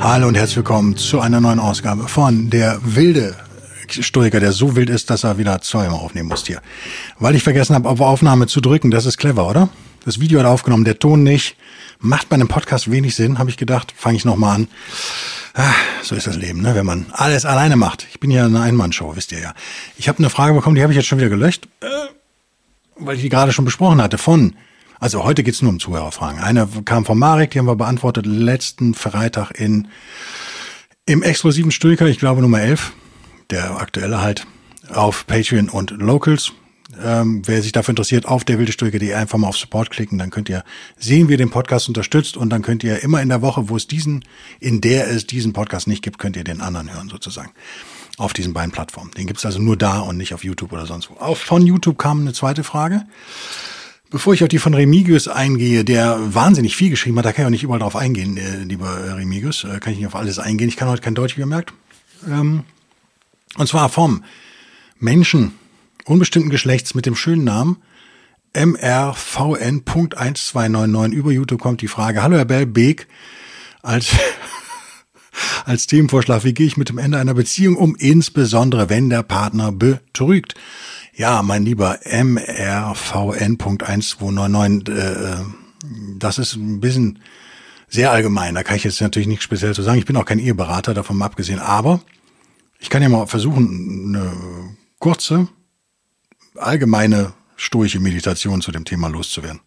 Hallo und herzlich willkommen zu einer neuen Ausgabe von Der wilde Stoiker, der so wild ist, dass er wieder zweimal aufnehmen muss hier. Weil ich vergessen habe, auf Aufnahme zu drücken. Das ist clever, oder? Das Video hat aufgenommen, der Ton nicht. Macht bei einem Podcast wenig Sinn, habe ich gedacht. Fange ich nochmal an. Ah, so ist das Leben, ne? wenn man alles alleine macht. Ich bin ja eine Einmannshow, wisst ihr ja. Ich habe eine Frage bekommen, die habe ich jetzt schon wieder gelöscht, äh, weil ich die gerade schon besprochen hatte, von also heute geht's nur um Zuhörerfragen. Eine kam von Marek, die haben wir beantwortet letzten Freitag in im exklusiven Stülker, ich glaube Nummer 11, der aktuelle halt, auf Patreon und Locals. Ähm, wer sich dafür interessiert, auf der wilde Stülke.de einfach mal auf Support klicken, dann könnt ihr sehen, wie ihr den Podcast unterstützt und dann könnt ihr immer in der Woche, wo es diesen, in der es diesen Podcast nicht gibt, könnt ihr den anderen hören sozusagen. Auf diesen beiden Plattformen. Den gibt's also nur da und nicht auf YouTube oder sonst wo. Auch von YouTube kam eine zweite Frage. Bevor ich auf die von Remigius eingehe, der wahnsinnig viel geschrieben hat, da kann ich auch nicht überall drauf eingehen, äh, lieber Remigius, äh, kann ich nicht auf alles eingehen. Ich kann heute kein Deutsch, wie ihr merkt. Ähm, und zwar vom Menschen unbestimmten Geschlechts mit dem schönen Namen MRVN.1299. Über YouTube kommt die Frage, hallo Herr Bell, Beek, als, als Themenvorschlag, wie gehe ich mit dem Ende einer Beziehung um, insbesondere wenn der Partner betrügt? Ja, mein lieber MRVN.1299, äh, das ist ein bisschen sehr allgemein. Da kann ich jetzt natürlich nichts speziell zu sagen. Ich bin auch kein Eheberater, davon mal abgesehen. Aber ich kann ja mal versuchen, eine kurze, allgemeine stoische Meditation zu dem Thema loszuwerden.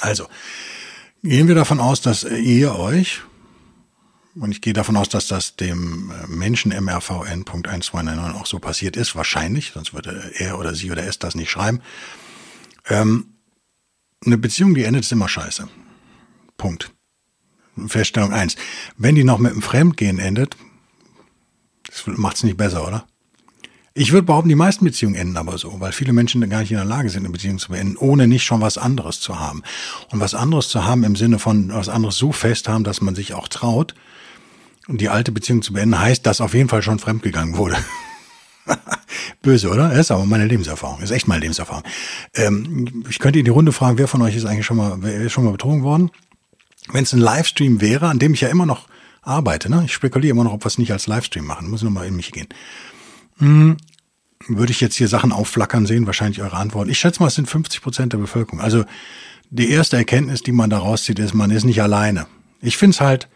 Also, gehen wir davon aus, dass ihr euch und ich gehe davon aus, dass das dem äh, Menschen MRVN.1299 auch so passiert ist, wahrscheinlich, sonst würde er oder sie oder es das nicht schreiben. Ähm, eine Beziehung, die endet, ist immer scheiße. Punkt. Feststellung eins: Wenn die noch mit einem Fremdgehen endet, das macht es nicht besser, oder? Ich würde behaupten, die meisten Beziehungen enden aber so, weil viele Menschen gar nicht in der Lage sind, eine Beziehung zu beenden, ohne nicht schon was anderes zu haben. Und was anderes zu haben im Sinne von was anderes so fest haben, dass man sich auch traut, und die alte Beziehung zu beenden, heißt, dass auf jeden Fall schon fremdgegangen wurde. Böse, oder? Das ist aber meine Lebenserfahrung. Das ist echt meine Lebenserfahrung. Ähm, ich könnte in die Runde fragen, wer von euch ist eigentlich schon mal, ist schon mal betrogen worden? Wenn es ein Livestream wäre, an dem ich ja immer noch arbeite, ne? ich spekuliere immer noch, ob wir es nicht als Livestream machen, muss nochmal in mich gehen. Hm, würde ich jetzt hier Sachen aufflackern sehen, wahrscheinlich eure Antwort. Ich schätze mal, es sind 50 Prozent der Bevölkerung. Also die erste Erkenntnis, die man da rauszieht, ist, man ist nicht alleine. Ich finde es halt,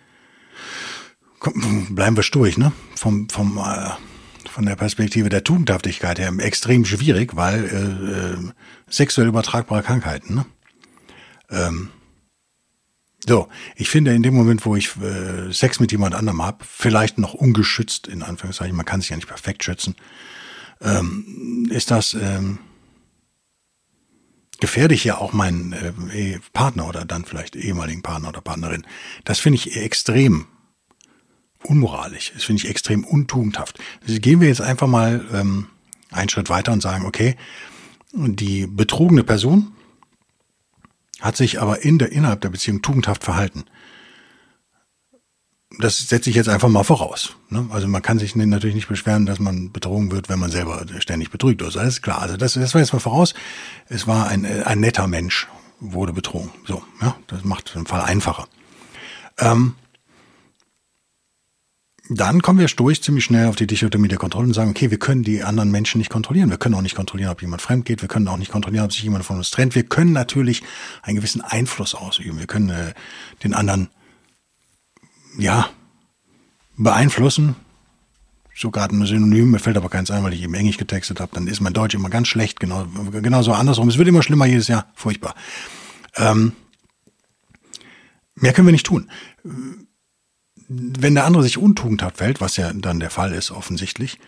bleiben wir sturig, ne? Vom, vom, äh, von der Perspektive der Tugendhaftigkeit her extrem schwierig, weil äh, äh, sexuell übertragbare Krankheiten, ne? Ähm, so, ich finde in dem Moment, wo ich äh, Sex mit jemand anderem habe, vielleicht noch ungeschützt, in Anführungszeichen, man kann sich ja nicht perfekt schützen, ähm, ist das ähm, gefährlich ja auch meinen äh, Partner oder dann vielleicht ehemaligen Partner oder Partnerin. Das finde ich extrem unmoralisch. Das finde ich extrem untugendhaft. Also gehen wir jetzt einfach mal ähm, einen Schritt weiter und sagen, okay, die betrogene Person hat sich aber in der, innerhalb der Beziehung tugendhaft verhalten. Das setze ich jetzt einfach mal voraus. Ne? Also man kann sich natürlich nicht beschweren, dass man betrogen wird, wenn man selber ständig betrügt ist. Klar. Also das, das war jetzt mal voraus. Es war ein, ein netter Mensch, wurde betrogen. So, ja, das macht den Fall einfacher. Ähm, dann kommen wir durch ziemlich schnell auf die Dichotomie der Kontrolle und sagen, okay, wir können die anderen Menschen nicht kontrollieren. Wir können auch nicht kontrollieren, ob jemand fremd geht. Wir können auch nicht kontrollieren, ob sich jemand von uns trennt. Wir können natürlich einen gewissen Einfluss ausüben. Wir können äh, den anderen, ja, beeinflussen. Sogar ein Synonym, mir fällt aber keins ein, weil ich eben Englisch getextet habe. Dann ist mein Deutsch immer ganz schlecht. Genau, genauso andersrum. Es wird immer schlimmer jedes Jahr. Furchtbar. Ähm, mehr können wir nicht tun wenn der andere sich untugendhaft fällt, was ja dann der Fall ist offensichtlich,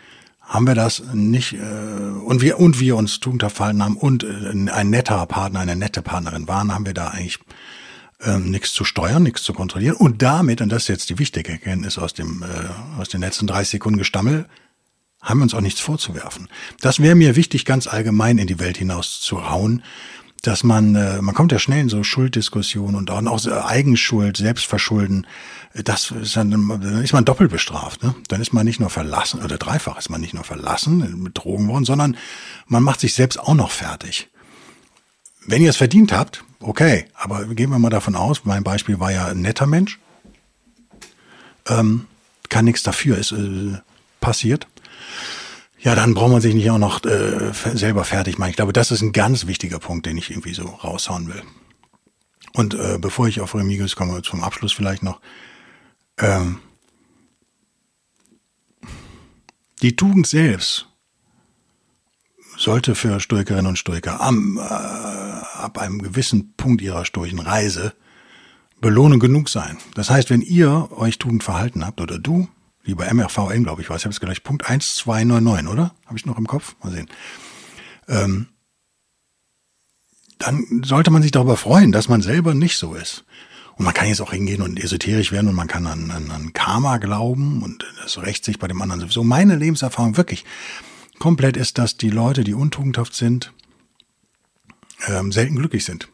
haben wir das nicht äh, und wir und wir uns tugendhaft verhalten haben und äh, ein netter Partner, eine nette Partnerin waren, haben wir da eigentlich ähm, nichts zu steuern, nichts zu kontrollieren und damit, und das ist jetzt die wichtige Erkenntnis aus, dem, äh, aus den letzten 30 Sekunden Gestammel, haben wir uns auch nichts vorzuwerfen. Das wäre mir wichtig, ganz allgemein in die Welt hinaus zu hauen, dass man, äh, man kommt ja schnell in so Schulddiskussionen und auch, auch so Eigenschuld, Selbstverschulden. Das ist dann, dann ist man doppelt bestraft. Ne? Dann ist man nicht nur verlassen, oder dreifach ist man nicht nur verlassen, betrogen worden, sondern man macht sich selbst auch noch fertig. Wenn ihr es verdient habt, okay, aber gehen wir mal davon aus, mein Beispiel war ja ein netter Mensch, ähm, kann nichts dafür, ist äh, passiert ja, dann braucht man sich nicht auch noch äh, selber fertig machen. Ich glaube, das ist ein ganz wichtiger Punkt, den ich irgendwie so raushauen will. Und äh, bevor ich auf Remigius komme, zum Abschluss vielleicht noch. Ähm, die Tugend selbst sollte für Stoikerinnen und Stoiker am, äh, ab einem gewissen Punkt ihrer stoischen Reise Belohnung genug sein. Das heißt, wenn ihr euch Tugend verhalten habt, oder du, wie bei MRVN, glaube ich, war. Ich habe es gleich Punkt 1299, oder? Habe ich noch im Kopf? Mal sehen. Ähm, dann sollte man sich darüber freuen, dass man selber nicht so ist. Und man kann jetzt auch hingehen und esoterisch werden und man kann an, an, an Karma glauben und das rächt sich bei dem anderen sowieso. Meine Lebenserfahrung wirklich komplett ist, dass die Leute, die untugendhaft sind, ähm, selten glücklich sind.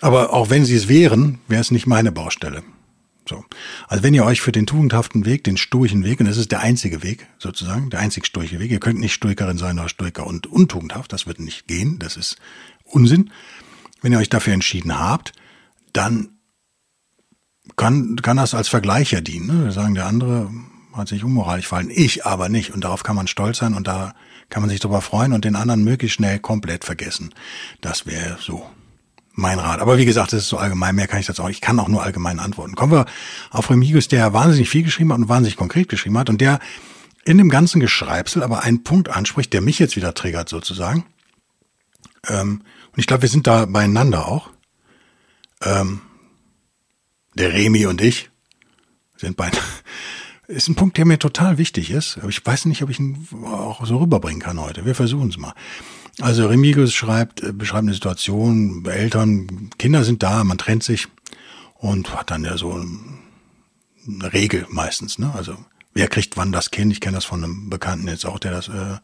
Aber auch wenn sie es wären, wäre es nicht meine Baustelle. So. Also wenn ihr euch für den tugendhaften Weg, den stoischen Weg, und das ist der einzige Weg sozusagen, der einzig stoische Weg, ihr könnt nicht Stoikerin sein oder Stoiker und untugendhaft, das wird nicht gehen, das ist Unsinn. Wenn ihr euch dafür entschieden habt, dann kann, kann das als Vergleicher dienen. Ne? Wir sagen, der andere hat sich unmoralisch verhalten, ich aber nicht. Und darauf kann man stolz sein und da kann man sich darüber freuen und den anderen möglichst schnell komplett vergessen. Das wäre so mein Rat. Aber wie gesagt, das ist so allgemein, mehr kann ich dazu auch. Ich kann auch nur allgemein antworten. Kommen wir auf Remigius, der wahnsinnig viel geschrieben hat und wahnsinnig konkret geschrieben hat und der in dem ganzen Geschreibsel aber einen Punkt anspricht, der mich jetzt wieder triggert sozusagen. Ähm, und ich glaube, wir sind da beieinander auch. Ähm, der Remi und ich sind beide. Ist ein Punkt, der mir total wichtig ist. Aber ich weiß nicht, ob ich ihn auch so rüberbringen kann heute. Wir versuchen es mal. Also Remigius schreibt, äh, beschreibt eine Situation, Eltern, Kinder sind da, man trennt sich und hat dann ja so eine Regel meistens. Ne? Also wer kriegt wann das Kind? Ich kenne das von einem Bekannten jetzt auch, der das äh,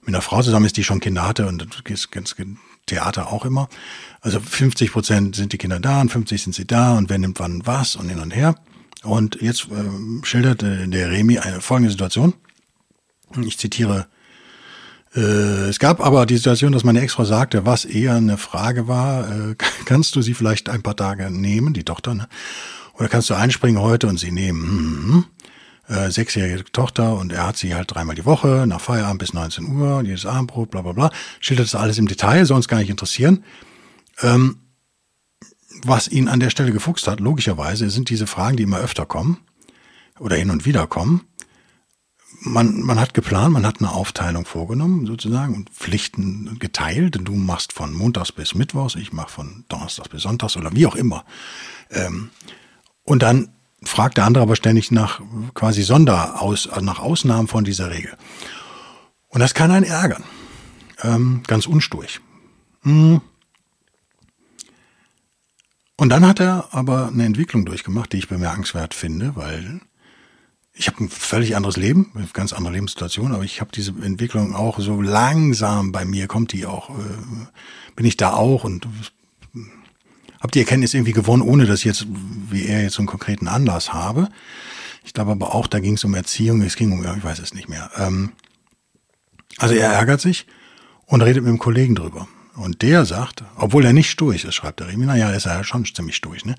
mit einer Frau zusammen ist, die schon Kinder hatte und das ganz Theater auch immer. Also 50 Prozent sind die Kinder da und 50 sind sie da und wer nimmt wann was und hin und her. Und jetzt äh, schildert äh, der Remi eine folgende Situation. Ich zitiere es gab aber die Situation, dass meine Ex-Frau sagte, was eher eine Frage war, äh, kannst du sie vielleicht ein paar Tage nehmen, die Tochter, ne? Oder kannst du einspringen heute und sie nehmen? Hm, äh, sechsjährige Tochter und er hat sie halt dreimal die Woche, nach Feierabend bis 19 Uhr, jedes Abendbrot, bla bla bla. Schildert das alles im Detail, soll uns gar nicht interessieren. Ähm, was ihn an der Stelle gefuchst hat, logischerweise, sind diese Fragen, die immer öfter kommen oder hin und wieder kommen man, man hat geplant, man hat eine Aufteilung vorgenommen sozusagen und Pflichten geteilt. Du machst von Montags bis Mittwochs, ich mache von Donnerstags bis Sonntags oder wie auch immer. Ähm, und dann fragt der andere aber ständig nach quasi Sonderaus, nach Ausnahmen von dieser Regel. Und das kann einen ärgern. Ähm, ganz unsturig. Hm. Und dann hat er aber eine Entwicklung durchgemacht, die ich bemerkenswert finde, weil ich habe ein völlig anderes Leben, eine ganz andere Lebenssituation, aber ich habe diese Entwicklung auch so langsam bei mir, kommt die auch, äh, bin ich da auch und habe die Erkenntnis irgendwie gewonnen, ohne dass ich jetzt, wie er jetzt so einen konkreten Anlass habe. Ich glaube aber auch, da ging es um Erziehung, es ging um, ich weiß es nicht mehr. Ähm, also er ärgert sich und redet mit dem Kollegen drüber. Und der sagt, obwohl er nicht stur ist, schreibt der Remi, naja, ist er ja schon ziemlich stur, ne?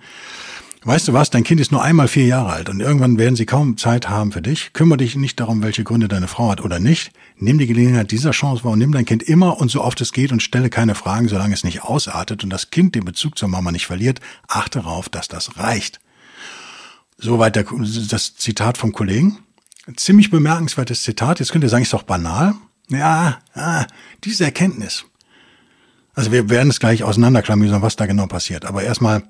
Weißt du was, dein Kind ist nur einmal vier Jahre alt und irgendwann werden sie kaum Zeit haben für dich. Kümmere dich nicht darum, welche Gründe deine Frau hat oder nicht. Nimm die Gelegenheit dieser Chance wahr und nimm dein Kind immer und so oft es geht und stelle keine Fragen, solange es nicht ausartet und das Kind den Bezug zur Mama nicht verliert. Achte darauf, dass das reicht. Soweit der, das Zitat vom Kollegen. Ziemlich bemerkenswertes Zitat. Jetzt könnt ihr sagen, ist doch banal. Ja, ah, diese Erkenntnis. Also wir werden es gleich auseinanderklamüsern, was da genau passiert. Aber erstmal.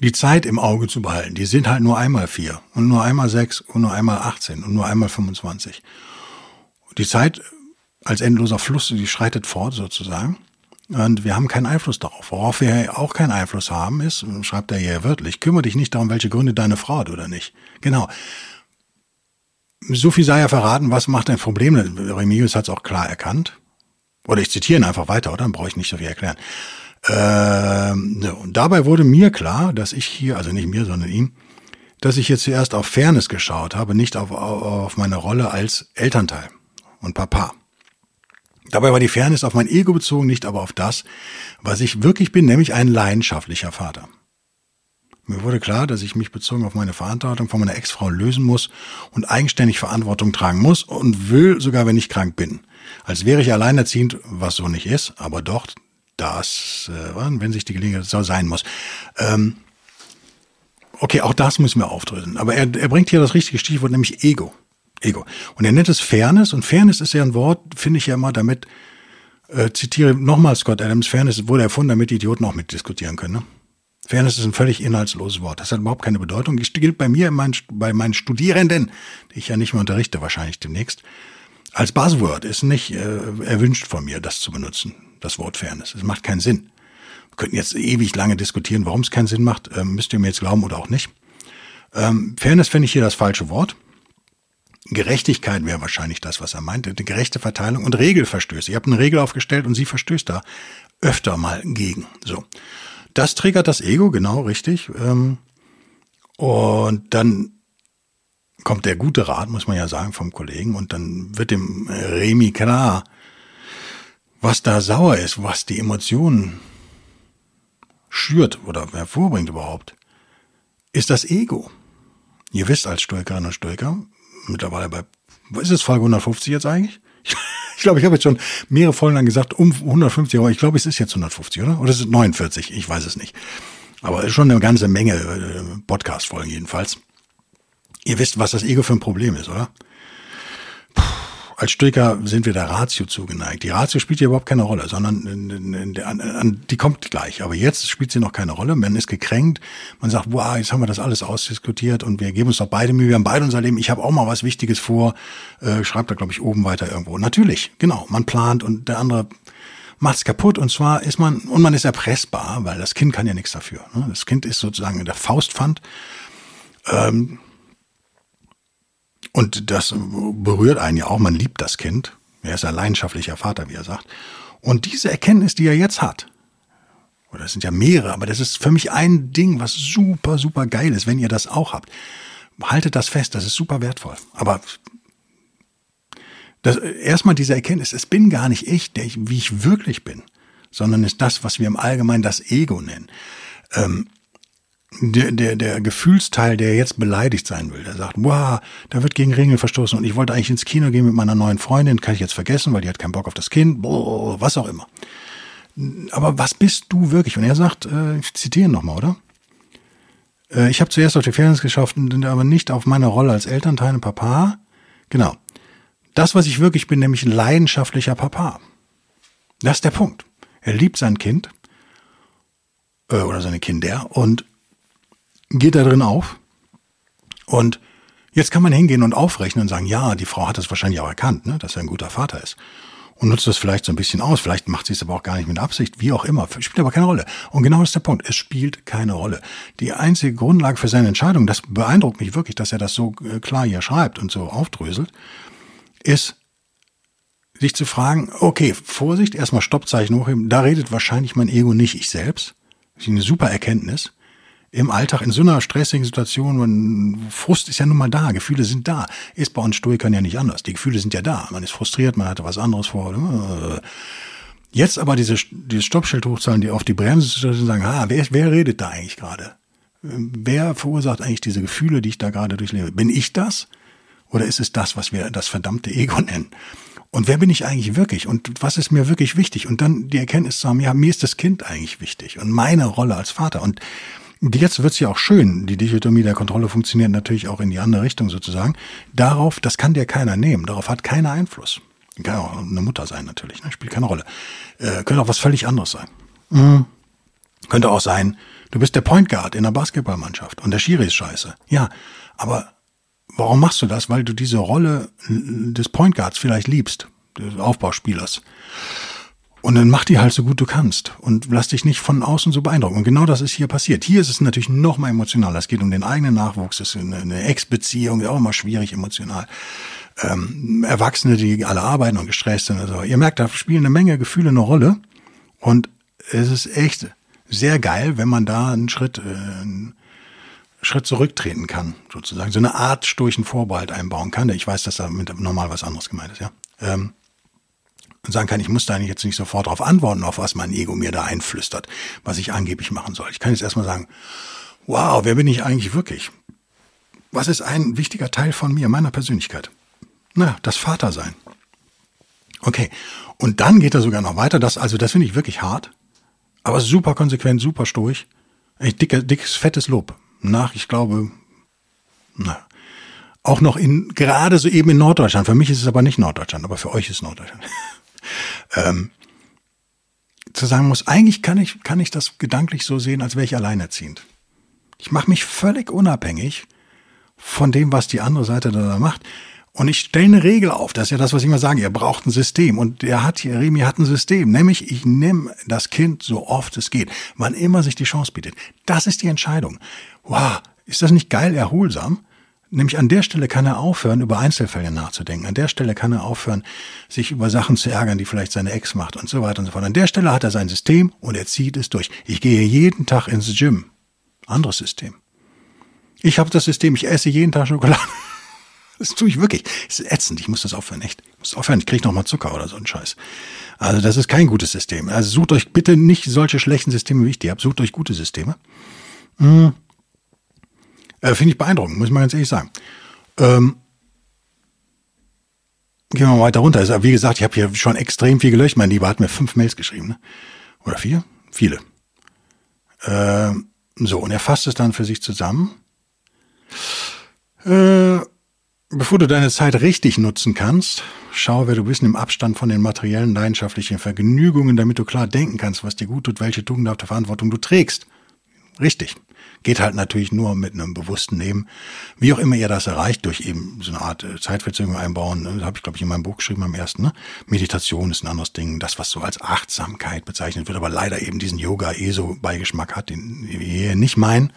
Die Zeit im Auge zu behalten. Die sind halt nur einmal vier und nur einmal sechs und nur einmal 18 und nur einmal 25. Die Zeit als endloser Fluss, die schreitet fort sozusagen. Und wir haben keinen Einfluss darauf. Worauf wir auch keinen Einfluss haben, ist, schreibt er hier wörtlich, kümmere dich nicht darum, welche Gründe deine Frau hat oder nicht. Genau. So viel sei ja verraten, was macht ein Problem? Remigius hat es auch klar erkannt. Oder ich zitiere ihn einfach weiter, oder? Dann brauche ich nicht so viel erklären. Ähm, so, und dabei wurde mir klar, dass ich hier, also nicht mir, sondern ihm, dass ich jetzt zuerst auf Fairness geschaut habe, nicht auf, auf meine Rolle als Elternteil und Papa. Dabei war die Fairness auf mein Ego bezogen, nicht aber auf das, was ich wirklich bin, nämlich ein leidenschaftlicher Vater. Mir wurde klar, dass ich mich bezogen auf meine Verantwortung von meiner Ex-Frau lösen muss und eigenständig Verantwortung tragen muss und will, sogar wenn ich krank bin. Als wäre ich alleinerziehend, was so nicht ist, aber doch das, äh, wenn sich die Gelegenheit so sein muss. Ähm, okay, auch das müssen wir aufdröseln. Aber er, er bringt hier das richtige Stichwort, nämlich Ego. Ego. Und er nennt es Fairness. Und Fairness ist ja ein Wort, finde ich ja immer damit, äh, zitiere nochmal Scott Adams, Fairness wurde erfunden, damit Idioten auch mitdiskutieren können. Ne? Fairness ist ein völlig inhaltsloses Wort. Das hat überhaupt keine Bedeutung. Das gilt bei mir, mein, bei meinen Studierenden, die ich ja nicht mehr unterrichte, wahrscheinlich demnächst, als Buzzword. Ist nicht äh, erwünscht von mir, das zu benutzen, das Wort Fairness. Es macht keinen Sinn. Wir könnten jetzt ewig lange diskutieren, warum es keinen Sinn macht. Ähm, müsst ihr mir jetzt glauben oder auch nicht. Ähm, Fairness finde ich hier das falsche Wort. Gerechtigkeit wäre wahrscheinlich das, was er meinte. Eine gerechte Verteilung und Regelverstöße. Ihr habt eine Regel aufgestellt und sie verstößt da öfter mal gegen. So. Das triggert das Ego, genau, richtig. Ähm, und dann kommt der gute Rat, muss man ja sagen, vom Kollegen. Und dann wird dem Remi klar, was da sauer ist, was die Emotionen schürt oder hervorbringt überhaupt, ist das Ego. Ihr wisst als Stoikerinnen und Stoiker, mittlerweile bei, ist es, Folge 150 jetzt eigentlich? Ich glaube, ich habe jetzt schon mehrere Folgen lang gesagt, um 150, aber ich glaube, es ist jetzt 150, oder? Oder ist es 49? Ich weiß es nicht. Aber ist schon eine ganze Menge äh, Podcast-Folgen jedenfalls. Ihr wisst, was das Ego für ein Problem ist, oder? Als Stoiker sind wir der Ratio zugeneigt. Die Ratio spielt hier überhaupt keine Rolle, sondern die kommt gleich. Aber jetzt spielt sie noch keine Rolle. Man ist gekränkt. Man sagt, wow, jetzt haben wir das alles ausdiskutiert und wir geben uns doch beide Mühe. Wir haben beide unser Leben. Ich habe auch mal was Wichtiges vor. Äh, schreibt da, glaube ich, oben weiter irgendwo. Natürlich, genau. Man plant und der andere macht's kaputt. Und zwar ist man, und man ist erpressbar, weil das Kind kann ja nichts dafür. Ne? Das Kind ist sozusagen der Faustpfand. Ähm, und das berührt einen ja auch. Man liebt das Kind. Er ist ein leidenschaftlicher Vater, wie er sagt. Und diese Erkenntnis, die er jetzt hat, oder es sind ja mehrere, aber das ist für mich ein Ding, was super, super geil ist, wenn ihr das auch habt. Haltet das fest, das ist super wertvoll. Aber das, erstmal diese Erkenntnis, es bin gar nicht ich, der ich, wie ich wirklich bin, sondern ist das, was wir im Allgemeinen das Ego nennen. Ähm, der, der, der Gefühlsteil, der jetzt beleidigt sein will, der sagt, wow, da wird gegen Regeln verstoßen und ich wollte eigentlich ins Kino gehen mit meiner neuen Freundin, kann ich jetzt vergessen, weil die hat keinen Bock auf das Kind, boah, was auch immer. Aber was bist du wirklich? Und er sagt, äh, ich zitiere nochmal, oder? Äh, ich habe zuerst auf die Fairness geschafft, aber nicht auf meine Rolle als Elternteil und Papa. Genau. Das, was ich wirklich bin, nämlich ein leidenschaftlicher Papa. Das ist der Punkt. Er liebt sein Kind äh, oder seine Kinder und geht da drin auf. Und jetzt kann man hingehen und aufrechnen und sagen, ja, die Frau hat das wahrscheinlich auch erkannt, ne, dass er ein guter Vater ist. Und nutzt das vielleicht so ein bisschen aus. Vielleicht macht sie es aber auch gar nicht mit Absicht, wie auch immer. Spielt aber keine Rolle. Und genau das ist der Punkt. Es spielt keine Rolle. Die einzige Grundlage für seine Entscheidung, das beeindruckt mich wirklich, dass er das so äh, klar hier schreibt und so aufdröselt, ist, sich zu fragen, okay, Vorsicht, erstmal Stoppzeichen hochheben, da redet wahrscheinlich mein Ego nicht ich selbst. Das ist eine super Erkenntnis im Alltag in so einer stressigen Situation, man, Frust ist ja nun mal da, Gefühle sind da. Ist bei uns Stoikern ja nicht anders. Die Gefühle sind ja da. Man ist frustriert, man hatte was anderes vor. Jetzt aber diese, dieses Stoppschild hochzahlen, die auf die Bremse zu sagen, ah, wer, wer redet da eigentlich gerade? Wer verursacht eigentlich diese Gefühle, die ich da gerade durchlebe? Bin ich das? Oder ist es das, was wir das verdammte Ego nennen? Und wer bin ich eigentlich wirklich? Und was ist mir wirklich wichtig? Und dann die Erkenntnis zu haben, ja, mir ist das Kind eigentlich wichtig und meine Rolle als Vater. Und Jetzt wird's ja auch schön. Die Dichotomie der Kontrolle funktioniert natürlich auch in die andere Richtung sozusagen. Darauf, das kann dir keiner nehmen. Darauf hat keiner Einfluss. Kann auch eine Mutter sein natürlich, ne? spielt keine Rolle. Äh, könnte auch was völlig anderes sein. Mhm. Könnte auch sein, du bist der Point Guard in der Basketballmannschaft und der Schiri ist scheiße. Ja, aber warum machst du das? Weil du diese Rolle des Point Guards vielleicht liebst, des Aufbauspielers. Und dann mach die halt so gut du kannst und lass dich nicht von außen so beeindrucken. Und genau das ist hier passiert. Hier ist es natürlich noch mal emotionaler. Es geht um den eigenen Nachwuchs. Es ist eine, eine Ex-Beziehung, auch immer schwierig emotional. Ähm, Erwachsene, die alle arbeiten und gestresst sind. Also ihr merkt, da spielen eine Menge Gefühle eine Rolle. Und es ist echt sehr geil, wenn man da einen Schritt, äh, einen Schritt zurücktreten kann, sozusagen. So eine Art sturchen Vorbehalt einbauen kann. Ich weiß, dass da mit normal was anderes gemeint ist, ja. Ähm, und sagen kann, ich muss da jetzt nicht sofort darauf antworten, auf was mein Ego mir da einflüstert, was ich angeblich machen soll. Ich kann jetzt erstmal sagen, wow, wer bin ich eigentlich wirklich? Was ist ein wichtiger Teil von mir, meiner Persönlichkeit? Na, das Vatersein. Okay. Und dann geht er sogar noch weiter. Das, also, das finde ich wirklich hart. Aber super konsequent, super stoisch. Echt dicke, dickes, fettes Lob. Nach, ich glaube, na, auch noch in, gerade so eben in Norddeutschland. Für mich ist es aber nicht Norddeutschland, aber für euch ist Norddeutschland. ähm, zu sagen muss, eigentlich kann ich, kann ich das gedanklich so sehen, als wäre ich alleinerziehend. Ich mache mich völlig unabhängig von dem, was die andere Seite da macht. Und ich stelle eine Regel auf. Das ist ja das, was ich immer sage. Ihr braucht ein System. Und er hat hier, Remi hat ein System. Nämlich, ich nehme das Kind so oft es geht. Wann immer sich die Chance bietet. Das ist die Entscheidung. Wow. Ist das nicht geil erholsam? Nämlich an der Stelle kann er aufhören, über Einzelfälle nachzudenken. An der Stelle kann er aufhören, sich über Sachen zu ärgern, die vielleicht seine Ex macht und so weiter und so fort. An der Stelle hat er sein System und er zieht es durch. Ich gehe jeden Tag ins Gym. Anderes System. Ich habe das System, ich esse jeden Tag Schokolade. Das tue ich wirklich. Das ist ätzend. Ich muss das aufhören, echt. Ich muss aufhören. Ich kriege noch mal Zucker oder so einen Scheiß. Also das ist kein gutes System. Also sucht euch bitte nicht solche schlechten Systeme, wie ich die habe. Sucht euch gute Systeme. Hm. Äh, Finde ich beeindruckend, muss ich mal ganz ehrlich sagen. Ähm, gehen wir mal weiter runter. Also, wie gesagt, ich habe hier schon extrem viel gelöscht. Mein Lieber hat mir fünf Mails geschrieben. Ne? Oder vier? Viele. Ähm, so, und er fasst es dann für sich zusammen. Äh, Bevor du deine Zeit richtig nutzen kannst, schau, wer du bist, im Abstand von den materiellen, leidenschaftlichen Vergnügungen, damit du klar denken kannst, was dir gut tut, welche tugendhafte Verantwortung du trägst. Richtig. Geht halt natürlich nur mit einem bewussten Leben. Wie auch immer ihr das erreicht, durch eben so eine Art äh, Zeitverzögerung einbauen, ne, habe ich, glaube ich, in meinem Buch geschrieben am ersten. Ne? Meditation ist ein anderes Ding, das, was so als Achtsamkeit bezeichnet wird, aber leider eben diesen Yoga-ESO-Beigeschmack hat, den wir nicht meinen,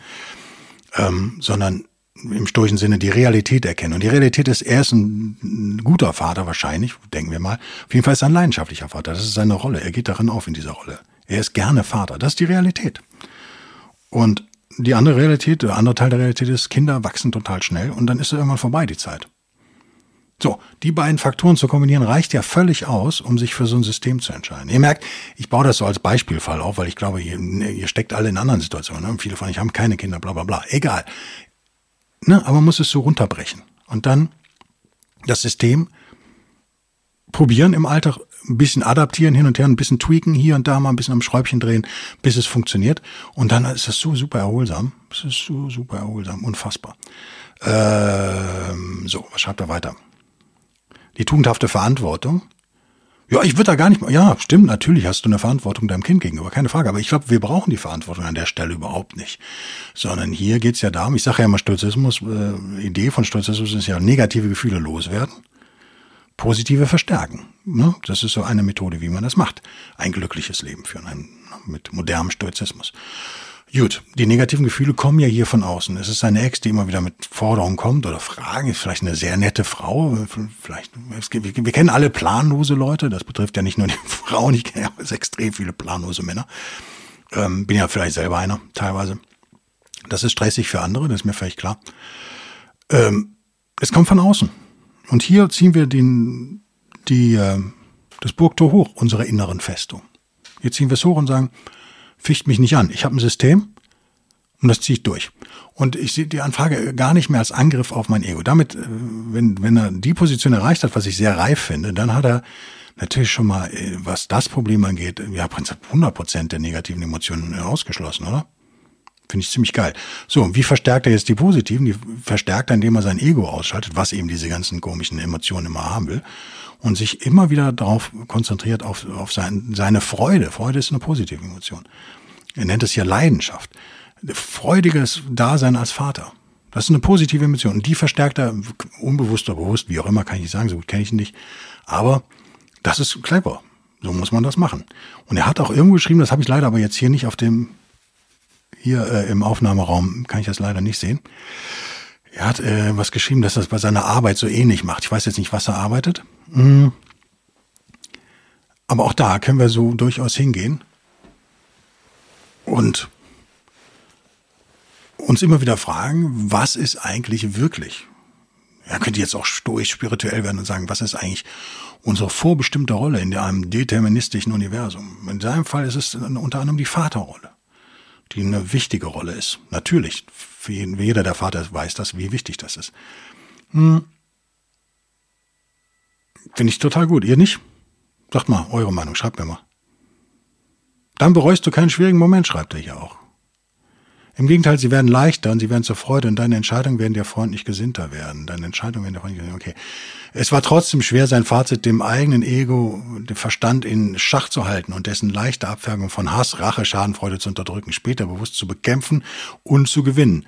ähm, sondern im stoischen Sinne die Realität erkennen. Und die Realität ist, er ist ein, guter Vater wahrscheinlich, denken wir mal. Auf jeden Fall ist er ein leidenschaftlicher Vater. Das ist seine Rolle. Er geht darin auf in dieser Rolle. Er ist gerne Vater. Das ist die Realität. Und die andere Realität, der andere Teil der Realität ist, Kinder wachsen total schnell und dann ist irgendwann vorbei die Zeit. So, die beiden Faktoren zu kombinieren reicht ja völlig aus, um sich für so ein System zu entscheiden. Ihr merkt, ich baue das so als Beispielfall auf, weil ich glaube, ihr, ihr steckt alle in anderen Situationen. Ne? Viele von euch haben keine Kinder, bla bla bla. Egal. Ne? Aber man muss es so runterbrechen. Und dann das System probieren im Alltag, ein bisschen adaptieren hin und her, ein bisschen tweaken, hier und da mal ein bisschen am Schräubchen drehen, bis es funktioniert. Und dann ist das so super erholsam. Es ist so super erholsam, unfassbar. Ähm, so, was schreibt er weiter? Die tugendhafte Verantwortung ja, ich würde da gar nicht mal. Ja, stimmt, natürlich hast du eine Verantwortung deinem Kind gegenüber, keine Frage. Aber ich glaube, wir brauchen die Verantwortung an der Stelle überhaupt nicht. Sondern hier geht's ja darum, ich sage ja immer, Stoizismus, äh, Idee von Stoizismus ist ja negative Gefühle loswerden, positive verstärken. Ne? Das ist so eine Methode, wie man das macht. Ein glückliches Leben führen, ein, mit modernem Stoizismus. Gut, die negativen Gefühle kommen ja hier von außen. Es ist eine Ex, die immer wieder mit Forderungen kommt oder Fragen. Ist vielleicht eine sehr nette Frau. Vielleicht, wir, wir kennen alle planlose Leute. Das betrifft ja nicht nur die Frauen. Ich kenne ja extrem viele planlose Männer. Ähm, bin ja vielleicht selber einer, teilweise. Das ist stressig für andere, das ist mir völlig klar. Ähm, es kommt von außen. Und hier ziehen wir den, die, äh, das Burgtor hoch, unsere inneren Festung. Hier ziehen wir es hoch und sagen, ficht mich nicht an. Ich habe ein System und das ziehe ich durch. Und ich sehe die Anfrage gar nicht mehr als Angriff auf mein Ego. Damit, äh, wenn, wenn er die Position erreicht hat, was ich sehr reif finde, dann hat er natürlich schon mal, äh, was das Problem angeht, ja, Prinzip 100 Prozent der negativen Emotionen ausgeschlossen, oder? Finde ich ziemlich geil. So, wie verstärkt er jetzt die positiven? Die verstärkt er, indem er sein Ego ausschaltet, was eben diese ganzen komischen Emotionen immer haben will und sich immer wieder darauf konzentriert, auf, auf sein, seine Freude. Freude ist eine positive Emotion. Er nennt es ja Leidenschaft. Freudiges Dasein als Vater. Das ist eine positive Emotion. Und die verstärkt er unbewusst oder bewusst, wie auch immer, kann ich nicht sagen, so gut kenne ich ihn nicht. Aber das ist clever. So muss man das machen. Und er hat auch irgendwo geschrieben, das habe ich leider aber jetzt hier nicht auf dem, hier äh, im Aufnahmeraum, kann ich das leider nicht sehen. Er hat äh, was geschrieben, dass das bei seiner Arbeit so ähnlich macht. Ich weiß jetzt nicht, was er arbeitet. Mhm. Aber auch da können wir so durchaus hingehen und uns immer wieder fragen, was ist eigentlich wirklich? Er könnte jetzt auch stoisch spirituell werden und sagen, was ist eigentlich unsere vorbestimmte Rolle in einem deterministischen Universum? In seinem Fall ist es unter anderem die Vaterrolle, die eine wichtige Rolle ist. Natürlich, für jeder der Vater weiß das, wie wichtig das ist. Hm. Finde ich total gut. Ihr nicht? Sagt mal eure Meinung, schreibt mir mal. Dann bereust du keinen schwierigen Moment, schreibt er hier auch. Im Gegenteil, sie werden leichter und sie werden zur Freude und deine Entscheidungen werden dir freundlich gesinnter werden. Deine Entscheidungen werden dir freundlich gesinnter. Okay. Es war trotzdem schwer, sein Fazit dem eigenen Ego, dem Verstand in Schach zu halten und dessen leichte Abfärgung von Hass, Rache, Schadenfreude zu unterdrücken, später bewusst zu bekämpfen und zu gewinnen.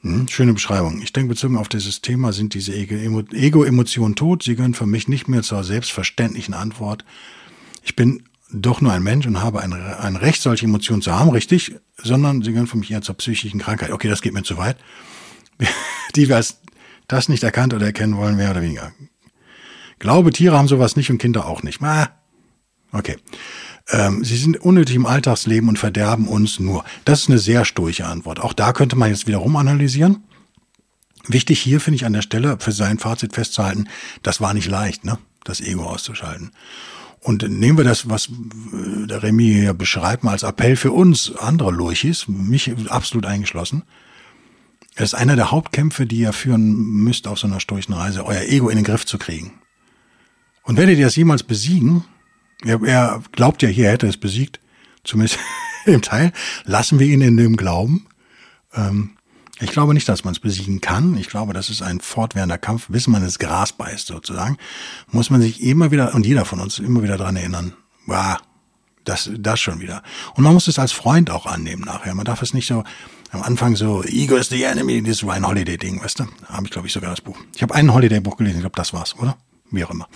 Hm, schöne Beschreibung. Ich denke, bezogen auf dieses Thema sind diese Ego-Emotionen tot. Sie gehören für mich nicht mehr zur selbstverständlichen Antwort. Ich bin doch nur ein Mensch und habe ein, ein Recht, solche Emotionen zu haben, richtig, sondern sie gehören für mich eher zur psychischen Krankheit. Okay, das geht mir zu weit. Die, wer das nicht erkannt oder erkennen wollen, mehr oder weniger. Glaube, Tiere haben sowas nicht und Kinder auch nicht. Ah, okay. Ähm, sie sind unnötig im Alltagsleben und verderben uns nur. Das ist eine sehr stoische Antwort. Auch da könnte man jetzt wiederum analysieren. Wichtig hier finde ich an der Stelle für sein Fazit festzuhalten, das war nicht leicht, ne? das Ego auszuschalten. Und nehmen wir das, was äh, der Remy hier beschreibt, mal als Appell für uns, andere Lurchis, mich absolut eingeschlossen. Das ist einer der Hauptkämpfe, die ihr führen müsst auf so einer sturchen Reise, euer Ego in den Griff zu kriegen. Und werdet ihr das jemals besiegen, er, er glaubt ja hier, er hätte es besiegt, zumindest im Teil, lassen wir ihn in dem Glauben. Ähm, ich glaube nicht, dass man es besiegen kann. Ich glaube, das ist ein fortwährender Kampf, bis man ins Gras beißt sozusagen. Muss man sich immer wieder, und jeder von uns immer wieder dran erinnern, wow, das, das schon wieder. Und man muss es als Freund auch annehmen nachher. Man darf es nicht so am Anfang so, Ego is the enemy, dieses Ryan Holiday-Ding, weißt du? Habe ich, glaube ich, sogar das Buch. Ich habe ein Holiday-Buch gelesen, ich glaube, das war's, oder? Wie auch immer.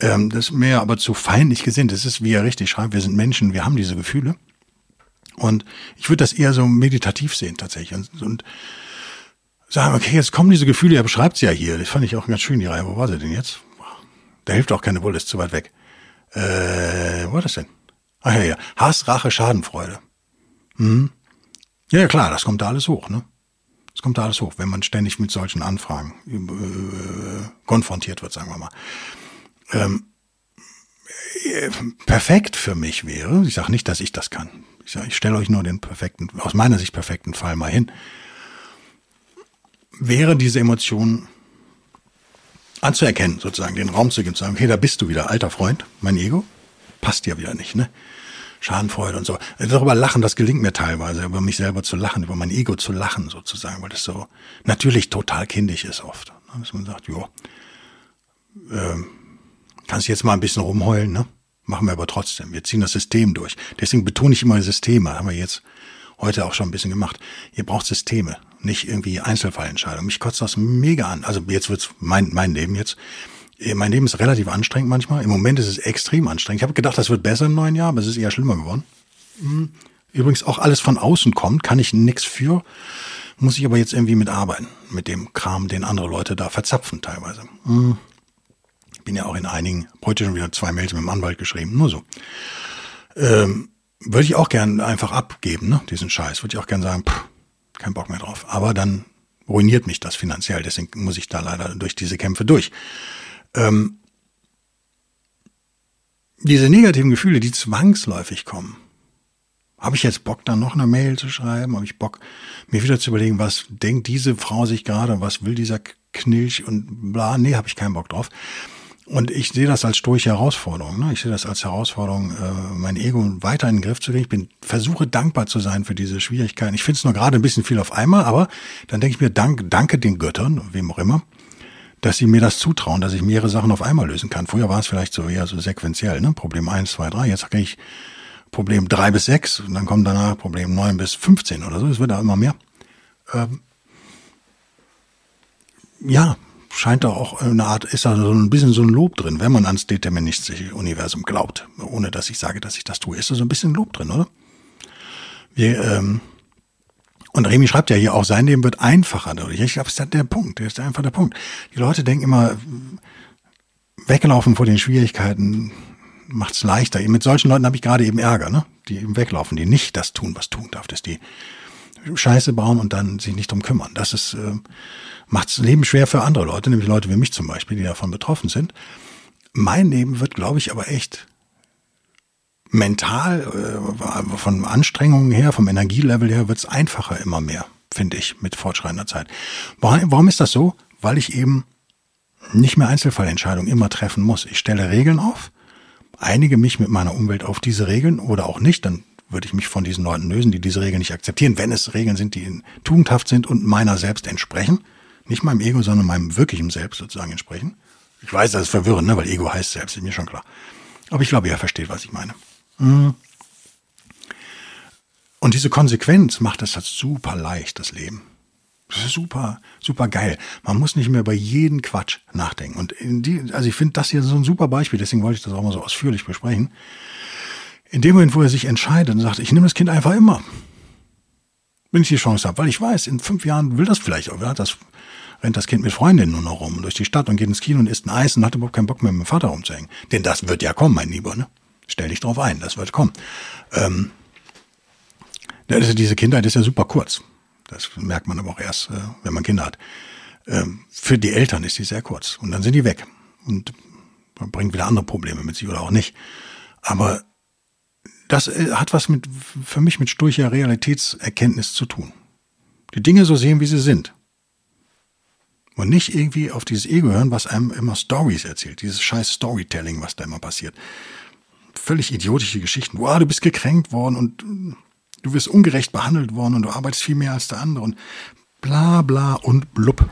Ähm, das ist mehr aber zu feindlich gesinnt. Das ist, wie er richtig schreibt, wir sind Menschen, wir haben diese Gefühle. Und ich würde das eher so meditativ sehen tatsächlich und, und sagen, okay, jetzt kommen diese Gefühle, er beschreibt sie ja hier. Das fand ich auch ganz schön, die Reihe. Wo war sie denn jetzt? Da hilft auch keine Wolle, ist zu weit weg. Äh, wo war das denn? Ach ja, ja. Hass, Rache, Schadenfreude. Hm. Ja, ja, klar, das kommt da alles hoch, ne? Das kommt da alles hoch, wenn man ständig mit solchen Anfragen äh, konfrontiert wird, sagen wir mal. Ähm, äh, perfekt für mich wäre, ich sage nicht, dass ich das kann, ich, sag, ich stelle euch nur den perfekten, aus meiner Sicht perfekten Fall mal hin. Wäre diese Emotion anzuerkennen, sozusagen, den Raum zu geben, zu sagen, okay, da bist du wieder, alter Freund, mein Ego, passt ja wieder nicht, ne? Schadenfreude und so. Darüber lachen, das gelingt mir teilweise, über mich selber zu lachen, über mein Ego zu lachen, sozusagen, weil das so natürlich total kindisch ist oft. Ne? Dass man sagt, jo, ähm, kannst jetzt mal ein bisschen rumheulen, ne? Machen wir aber trotzdem. Wir ziehen das System durch. Deswegen betone ich immer Systeme. Haben wir jetzt heute auch schon ein bisschen gemacht. Ihr braucht Systeme, nicht irgendwie Einzelfallentscheidungen. Mich kotzt das mega an. Also jetzt wird's mein, mein Leben jetzt. Äh, mein Leben ist relativ anstrengend manchmal. Im Moment ist es extrem anstrengend. Ich habe gedacht, das wird besser im neuen Jahr, aber es ist eher schlimmer geworden. Hm. Übrigens auch alles von außen kommt, kann ich nix für. Muss ich aber jetzt irgendwie mitarbeiten. Mit dem Kram, den andere Leute da verzapfen teilweise. Bin ja auch in einigen, heute schon wieder zwei Mails mit dem Anwalt geschrieben, nur so. Ähm, würde ich auch gern einfach abgeben, ne, diesen Scheiß. Würde ich auch gern sagen, pff, kein Bock mehr drauf. Aber dann ruiniert mich das finanziell, deswegen muss ich da leider durch diese Kämpfe durch. Ähm, diese negativen Gefühle, die zwangsläufig kommen, habe ich jetzt Bock, da noch eine Mail zu schreiben? Habe ich Bock, mir wieder zu überlegen, was denkt diese Frau sich gerade, was will dieser Knilch und bla? Nee, habe ich keinen Bock drauf. Und ich sehe das als stoische Herausforderung. Ne? Ich sehe das als Herausforderung, äh, mein Ego weiter in den Griff zu kriegen. Ich bin, versuche dankbar zu sein für diese Schwierigkeiten. Ich finde es nur gerade ein bisschen viel auf einmal, aber dann denke ich mir, dank, danke den Göttern, wem auch immer, dass sie mir das zutrauen, dass ich mehrere Sachen auf einmal lösen kann. Früher war es vielleicht so eher so sequenziell, ne? Problem eins, zwei, drei. Jetzt kriege ich Problem drei bis sechs und dann kommt danach Problem neun bis 15 oder so. Es wird da immer mehr. Ähm, ja, scheint da auch eine Art, ist da so ein bisschen so ein Lob drin, wenn man ans deterministische Universum glaubt. Ohne dass ich sage, dass ich das tue. Ist da so ein bisschen Lob drin, oder? Wir, ähm, und Remy schreibt ja hier auch, sein Leben wird einfacher dadurch. Ich glaube, das ist der Punkt. Das ist einfach der Punkt. Die Leute denken immer, weglaufen vor den Schwierigkeiten macht es leichter. Mit solchen Leuten habe ich gerade eben Ärger, ne? Die eben weglaufen, die nicht das tun, was tun darf, dass die Scheiße bauen und dann sich nicht drum kümmern. Das ist, äh, macht das Leben schwer für andere Leute, nämlich Leute wie mich zum Beispiel, die davon betroffen sind. Mein Leben wird, glaube ich, aber echt mental, äh, von Anstrengungen her, vom Energielevel her, wird es einfacher immer mehr, finde ich, mit fortschreitender Zeit. Warum ist das so? Weil ich eben nicht mehr Einzelfallentscheidungen immer treffen muss. Ich stelle Regeln auf, einige mich mit meiner Umwelt auf diese Regeln oder auch nicht, dann würde ich mich von diesen Leuten lösen, die diese Regeln nicht akzeptieren, wenn es Regeln sind, die tugendhaft sind und meiner selbst entsprechen. Nicht meinem Ego, sondern meinem wirklichen Selbst sozusagen entsprechen. Ich weiß, das ist verwirrend, ne? weil Ego heißt selbst, ist mir schon klar. Aber ich glaube, ihr versteht, was ich meine. Mhm. Und diese Konsequenz macht es halt super leicht, das Leben. Das ist super, super geil. Man muss nicht mehr über jeden Quatsch nachdenken. Und die, also ich finde das hier so ein super Beispiel, deswegen wollte ich das auch mal so ausführlich besprechen. In dem Moment, wo er sich entscheidet und sagt, ich nehme das Kind einfach immer, wenn ich die Chance habe, weil ich weiß, in fünf Jahren will das vielleicht auch, ja, das rennt das Kind mit Freundinnen nur noch rum durch die Stadt und geht ins Kino und isst ein Eis und hat überhaupt keinen Bock mehr mit dem Vater rumzuhängen. Denn das wird ja kommen, mein Lieber, ne? Stell dich drauf ein, das wird kommen. Ähm, also diese Kindheit ist ja super kurz. Das merkt man aber auch erst, äh, wenn man Kinder hat. Ähm, für die Eltern ist die sehr kurz und dann sind die weg und bringt wieder andere Probleme mit sich oder auch nicht. Aber das äh, hat was mit, für mich mit sturcher Realitätserkenntnis zu tun. Die Dinge so sehen, wie sie sind. Und nicht irgendwie auf dieses Ego hören, was einem immer Stories erzählt. Dieses scheiß Storytelling, was da immer passiert. Völlig idiotische Geschichten. Wow, du bist gekränkt worden und du wirst ungerecht behandelt worden und du arbeitest viel mehr als der andere und bla bla und blub.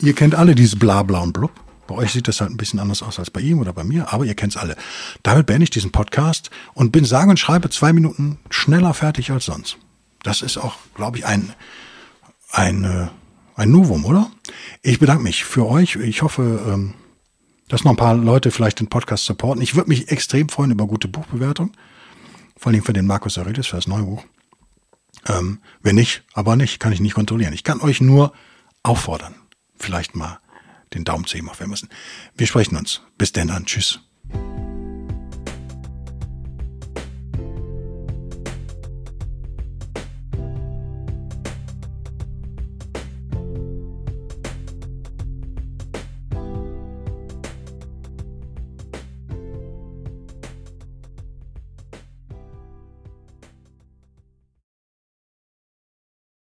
Ihr kennt alle dieses bla bla und blub. Bei euch sieht das halt ein bisschen anders aus als bei ihm oder bei mir, aber ihr kennt es alle. Damit beende ich diesen Podcast und bin sage und schreibe zwei Minuten schneller fertig als sonst. Das ist auch, glaube ich, ein, ein, äh, ein Novum, oder? Ich bedanke mich für euch. Ich hoffe, ähm, dass noch ein paar Leute vielleicht den Podcast supporten. Ich würde mich extrem freuen über gute Buchbewertungen. Vor allem für den Markus Aurelius, für das neue Buch. Ähm, wenn nicht, aber nicht, kann ich nicht kontrollieren. Ich kann euch nur auffordern, vielleicht mal den Daumen zu heben auf müssen. Wir sprechen uns. Bis denn dann. Tschüss.